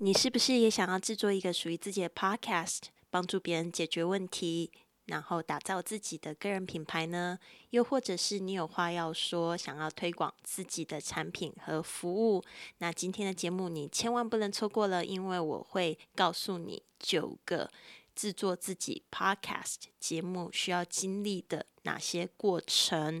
你是不是也想要制作一个属于自己的 podcast，帮助别人解决问题，然后打造自己的个人品牌呢？又或者是你有话要说，想要推广自己的产品和服务？那今天的节目你千万不能错过了，因为我会告诉你九个制作自己 podcast 节目需要经历的哪些过程。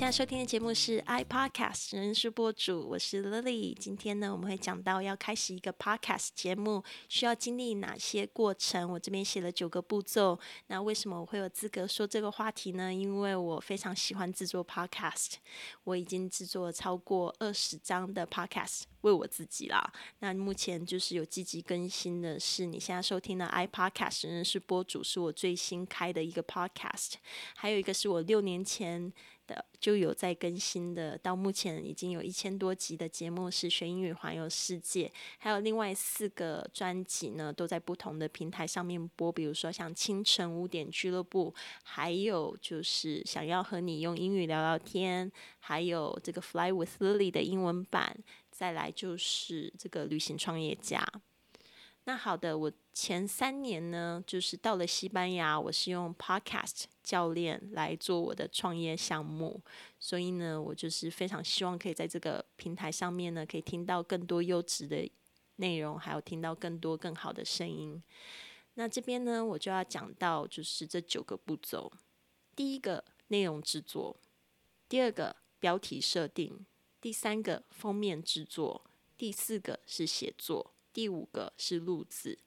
现在收听的节目是 iPodcast 人事播主，我是 Lily。今天呢，我们会讲到要开始一个 Podcast 节目需要经历哪些过程。我这边写了九个步骤。那为什么我会有资格说这个话题呢？因为我非常喜欢制作 Podcast，我已经制作了超过二十张的 Podcast 为我自己啦。那目前就是有积极更新的是，你现在收听的 iPodcast 人事播主是我最新开的一个 Podcast，还有一个是我六年前。就有在更新的，到目前已经有一千多集的节目是学英语环游世界，还有另外四个专辑呢，都在不同的平台上面播，比如说像清晨五点俱乐部，还有就是想要和你用英语聊聊天，还有这个 Fly with Lily 的英文版，再来就是这个旅行创业家。那好的，我前三年呢，就是到了西班牙，我是用 Podcast 教练来做我的创业项目，所以呢，我就是非常希望可以在这个平台上面呢，可以听到更多优质的内容，还有听到更多更好的声音。那这边呢，我就要讲到就是这九个步骤：第一个内容制作，第二个标题设定，第三个封面制作，第四个是写作。第五个是录制，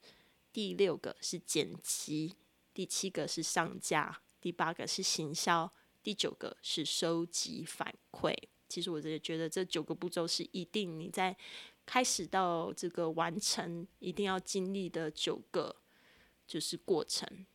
第六个是剪辑，第七个是上架，第八个是行销，第九个是收集反馈。其实我也觉得这九个步骤是一定你在开始到这个完成一定要经历的九个就是过程。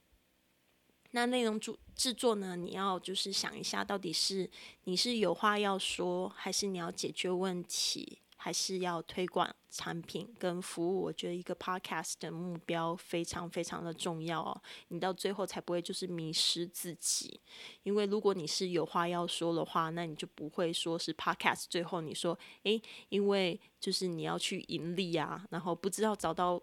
那内容制制作呢？你要就是想一下，到底是你是有话要说，还是你要解决问题？还是要推广产品跟服务，我觉得一个 podcast 的目标非常非常的重要哦。你到最后才不会就是迷失自己，因为如果你是有话要说的话，那你就不会说是 podcast。最后你说，诶，因为就是你要去盈利啊，然后不知道找到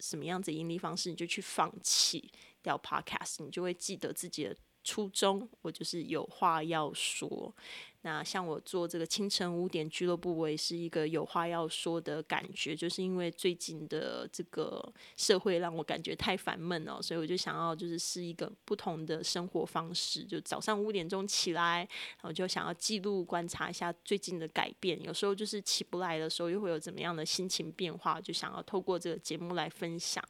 什么样子盈利方式，你就去放弃掉 podcast，你就会记得自己的。初衷，我就是有话要说。那像我做这个清晨五点俱乐部，我也是一个有话要说的感觉，就是因为最近的这个社会让我感觉太烦闷了，所以我就想要就是是一个不同的生活方式。就早上五点钟起来，然后就想要记录观察一下最近的改变。有时候就是起不来的时候，又会有怎么样的心情变化，就想要透过这个节目来分享。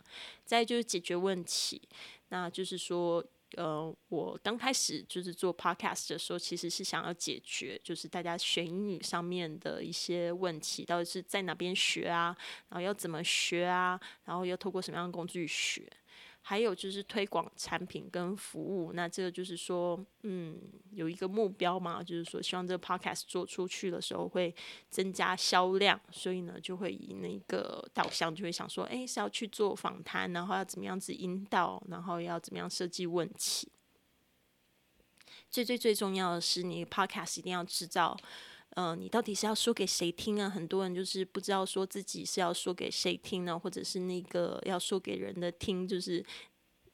再就是解决问题，那就是说。呃，我刚开始就是做 podcast 的时候，其实是想要解决，就是大家学英语上面的一些问题，到底是在哪边学啊，然后要怎么学啊，然后要透过什么样的工具学。还有就是推广产品跟服务，那这个就是说，嗯，有一个目标嘛，就是说希望这个 podcast 做出去的时候会增加销量，所以呢就会以那个导向就会想说，哎，是要去做访谈，然后要怎么样子引导，然后要怎么样设计问题。最最最重要的是，你 podcast 一定要制造。嗯，你到底是要说给谁听啊？很多人就是不知道说自己是要说给谁听呢，或者是那个要说给人的听，就是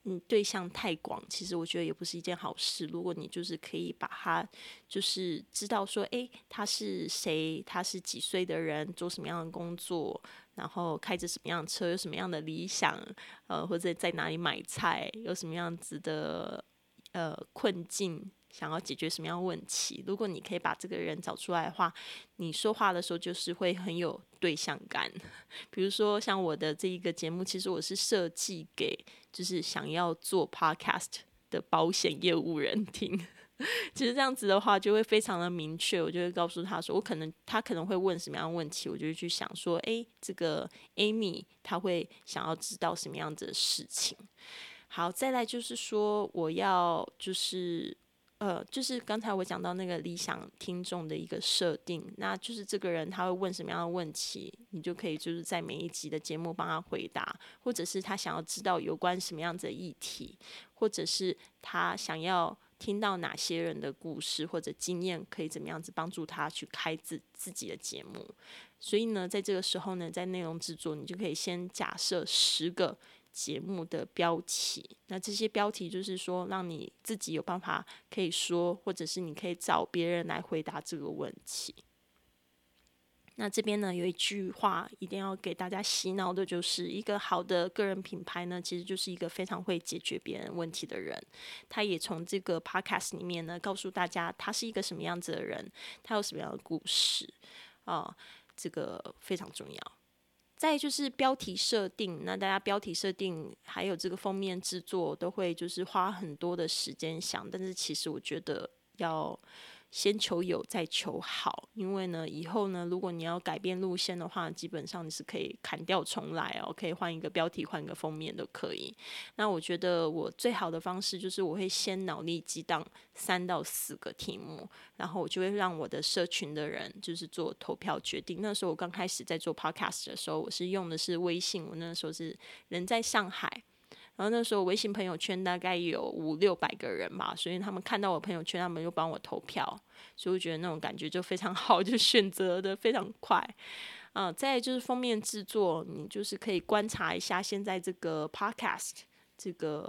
嗯对象太广，其实我觉得也不是一件好事。如果你就是可以把他就是知道说，诶，他是谁，他是几岁的人，做什么样的工作，然后开着什么样的车，有什么样的理想，呃，或者在哪里买菜，有什么样子的呃困境。想要解决什么样的问题？如果你可以把这个人找出来的话，你说话的时候就是会很有对象感。比如说像我的这一个节目，其实我是设计给就是想要做 podcast 的保险业务人听。其实这样子的话，就会非常的明确。我就会告诉他说，我可能他可能会问什么样的问题，我就会去想说，诶，这个 Amy 他会想要知道什么样子的事情。好，再来就是说，我要就是呃，就是刚才我讲到那个理想听众的一个设定，那就是这个人他会问什么样的问题，你就可以就是在每一集的节目帮他回答，或者是他想要知道有关什么样子的议题，或者是他想要听到哪些人的故事或者经验，可以怎么样子帮助他去开自自己的节目。所以呢，在这个时候呢，在内容制作，你就可以先假设十个。节目的标题，那这些标题就是说，让你自己有办法可以说，或者是你可以找别人来回答这个问题。那这边呢，有一句话一定要给大家洗脑的，就是一个好的个人品牌呢，其实就是一个非常会解决别人问题的人。他也从这个 podcast 里面呢，告诉大家他是一个什么样子的人，他有什么样的故事啊，这个非常重要。再就是标题设定，那大家标题设定还有这个封面制作都会就是花很多的时间想，但是其实我觉得要。先求有，再求好。因为呢，以后呢，如果你要改变路线的话，基本上你是可以砍掉重来哦，可以换一个标题，换一个封面都可以。那我觉得我最好的方式就是，我会先脑力激荡三到四个题目，然后我就会让我的社群的人就是做投票决定。那时候我刚开始在做 podcast 的时候，我是用的是微信，我那时候是人在上海。然后那时候微信朋友圈大概有五六百个人吧，所以他们看到我朋友圈，他们又帮我投票，所以我觉得那种感觉就非常好，就选择的非常快。嗯，再就是封面制作，你就是可以观察一下现在这个 podcast 这个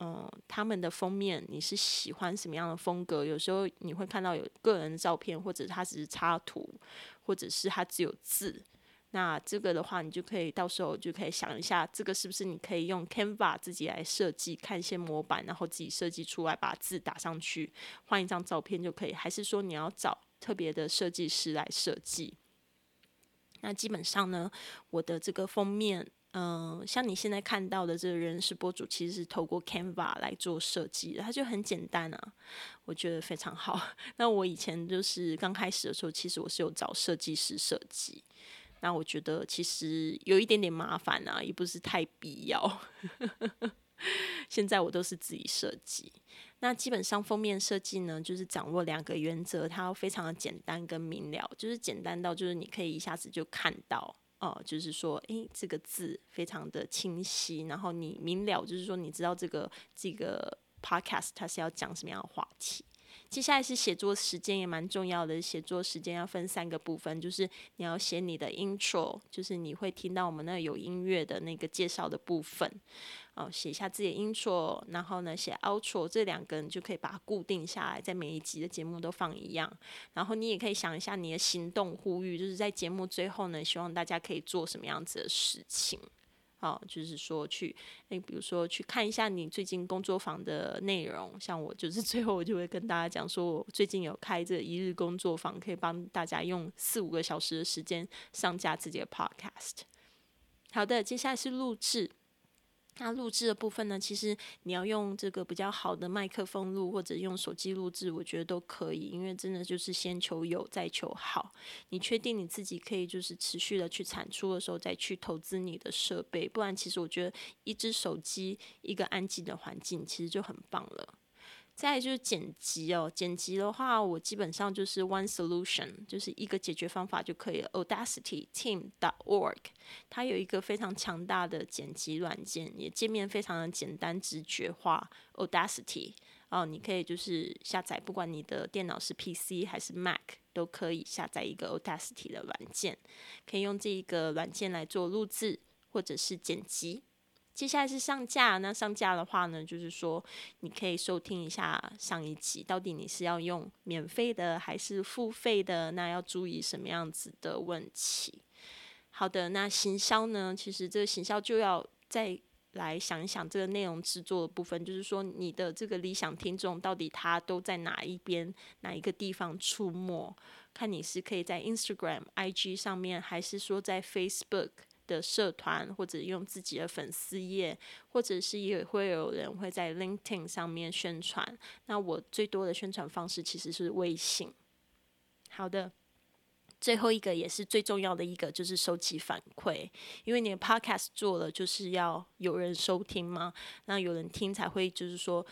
嗯他们的封面，你是喜欢什么样的风格？有时候你会看到有个人的照片，或者它只是插图，或者是它只有字。那这个的话，你就可以到时候就可以想一下，这个是不是你可以用 Canva 自己来设计，看一些模板，然后自己设计出来，把字打上去，换一张照片就可以？还是说你要找特别的设计师来设计？那基本上呢，我的这个封面，嗯，像你现在看到的这个人事博主，其实是透过 Canva 来做设计的，它就很简单啊，我觉得非常好。那我以前就是刚开始的时候，其实我是有找设计师设计。那我觉得其实有一点点麻烦啊，也不是太必要。现在我都是自己设计。那基本上封面设计呢，就是掌握两个原则，它非常的简单跟明了，就是简单到就是你可以一下子就看到哦，就是说，诶，这个字非常的清晰，然后你明了，就是说你知道这个这个 podcast 它是要讲什么样的话题。接下来是写作时间也蛮重要的，写作时间要分三个部分，就是你要写你的 intro，就是你会听到我们那有音乐的那个介绍的部分，哦，写一下自己的 intro，然后呢写 outro，这两个你就可以把它固定下来，在每一集的节目都放一样。然后你也可以想一下你的行动呼吁，就是在节目最后呢，希望大家可以做什么样子的事情。好，就是说去，诶，比如说去看一下你最近工作坊的内容。像我就是 最后我就会跟大家讲说，我最近有开这一日工作坊，可以帮大家用四五个小时的时间上架自己的 podcast。好的，接下来是录制。那录制的部分呢？其实你要用这个比较好的麦克风录，或者用手机录制，我觉得都可以。因为真的就是先求有，再求好。你确定你自己可以就是持续的去产出的时候，再去投资你的设备。不然，其实我觉得一只手机，一个安静的环境，其实就很棒了。再就是剪辑哦，剪辑的话，我基本上就是 one solution，就是一个解决方法就可以了。Audacity Team dot org，它有一个非常强大的剪辑软件，也界面非常的简单直觉化。Audacity 哦，你可以就是下载，不管你的电脑是 PC 还是 Mac，都可以下载一个 Audacity 的软件，可以用这一个软件来做录制或者是剪辑。接下来是上架，那上架的话呢，就是说你可以收听一下上一集，到底你是要用免费的还是付费的？那要注意什么样子的问题？好的，那行销呢？其实这个行销就要再来想一想这个内容制作的部分，就是说你的这个理想听众到底他都在哪一边、哪一个地方出没？看你是可以在 Instagram、IG 上面，还是说在 Facebook？的社团，或者用自己的粉丝页，或者是也会有人会在 LinkedIn 上面宣传。那我最多的宣传方式其实是微信。好的，最后一个也是最重要的一个，就是收集反馈，因为你的 podcast 做了，就是要有人收听嘛，那有人听才会，就是说。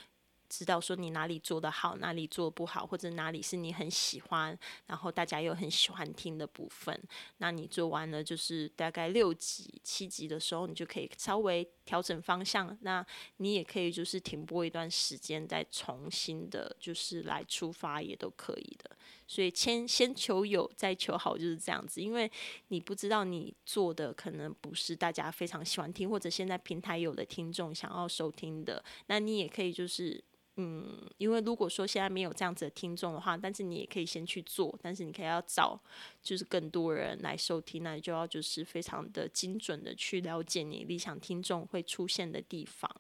知道说你哪里做得好，哪里做不好，或者哪里是你很喜欢，然后大家又很喜欢听的部分。那你做完了，就是大概六集、七集的时候，你就可以稍微调整方向。那你也可以就是停播一段时间，再重新的，就是来出发也都可以的。所以先先求有，再求好，就是这样子。因为你不知道你做的可能不是大家非常喜欢听，或者现在平台有的听众想要收听的，那你也可以就是。嗯，因为如果说现在没有这样子的听众的话，但是你也可以先去做，但是你可以要找就是更多人来收听，那你就要就是非常的精准的去了解你理想听众会出现的地方。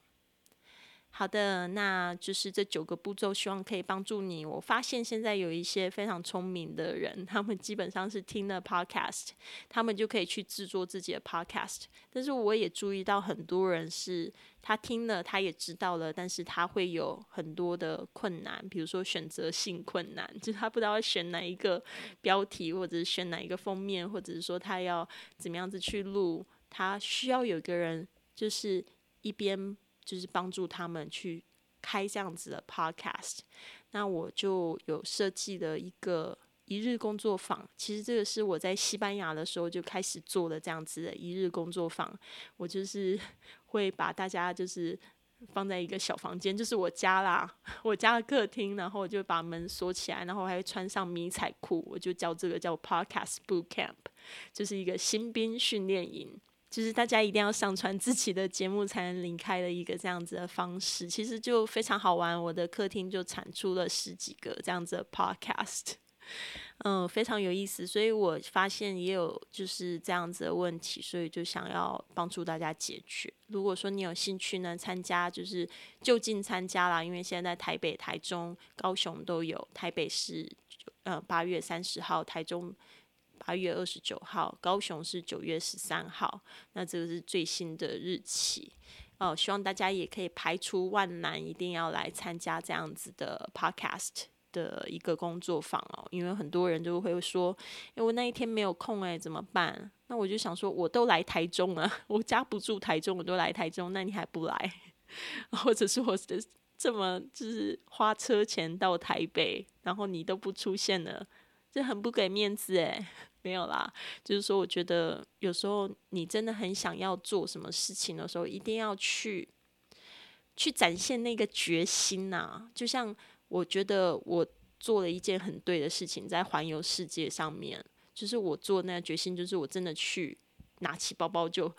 好的，那就是这九个步骤，希望可以帮助你。我发现现在有一些非常聪明的人，他们基本上是听了 podcast，他们就可以去制作自己的 podcast。但是我也注意到很多人是，他听了，他也知道了，但是他会有很多的困难，比如说选择性困难，就是他不知道选哪一个标题，或者是选哪一个封面，或者是说他要怎么样子去录，他需要有个人，就是一边。就是帮助他们去开这样子的 podcast，那我就有设计了一个一日工作坊。其实这个是我在西班牙的时候就开始做的这样子的一日工作坊。我就是 会把大家就是放在一个小房间，就是我家啦，我家的客厅，然后我就把门锁起来，然后还会穿上迷彩裤，我就叫这个叫 podcast boot camp，就是一个新兵训练营。就是大家一定要上传自己的节目才能离开的一个这样子的方式，其实就非常好玩。我的客厅就产出了十几个这样子的 podcast，嗯，非常有意思。所以我发现也有就是这样子的问题，所以就想要帮助大家解决。如果说你有兴趣呢，参加就是就近参加啦，因为现在台北、台中、高雄都有，台北是呃八月三十号，台中。八月二十九号，高雄是九月十三号，那这个是最新的日期哦。希望大家也可以排除万难，一定要来参加这样子的 podcast 的一个工作坊哦。因为很多人都会说，哎，我那一天没有空，哎，怎么办？那我就想说，我都来台中了，我家不住台中，我都来台中，那你还不来？或者是我这么就是花车钱到台北，然后你都不出现了，这很不给面子哎。没有啦，就是说，我觉得有时候你真的很想要做什么事情的时候，一定要去去展现那个决心呐。就像我觉得我做了一件很对的事情，在环游世界上面，就是我做那个决心，就是我真的去拿起包包就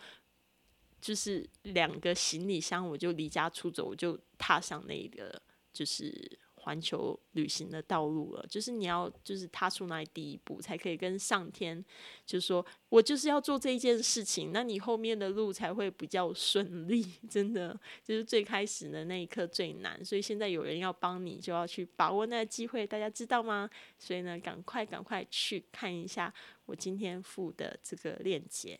就是两个行李箱，我就离家出走，我就踏上那个就是。环球旅行的道路了，就是你要就是踏出那第一步，才可以跟上天，就说我就是要做这一件事情，那你后面的路才会比较顺利。真的，就是最开始的那一刻最难，所以现在有人要帮你，就要去把握那个机会，大家知道吗？所以呢，赶快赶快去看一下我今天附的这个链接。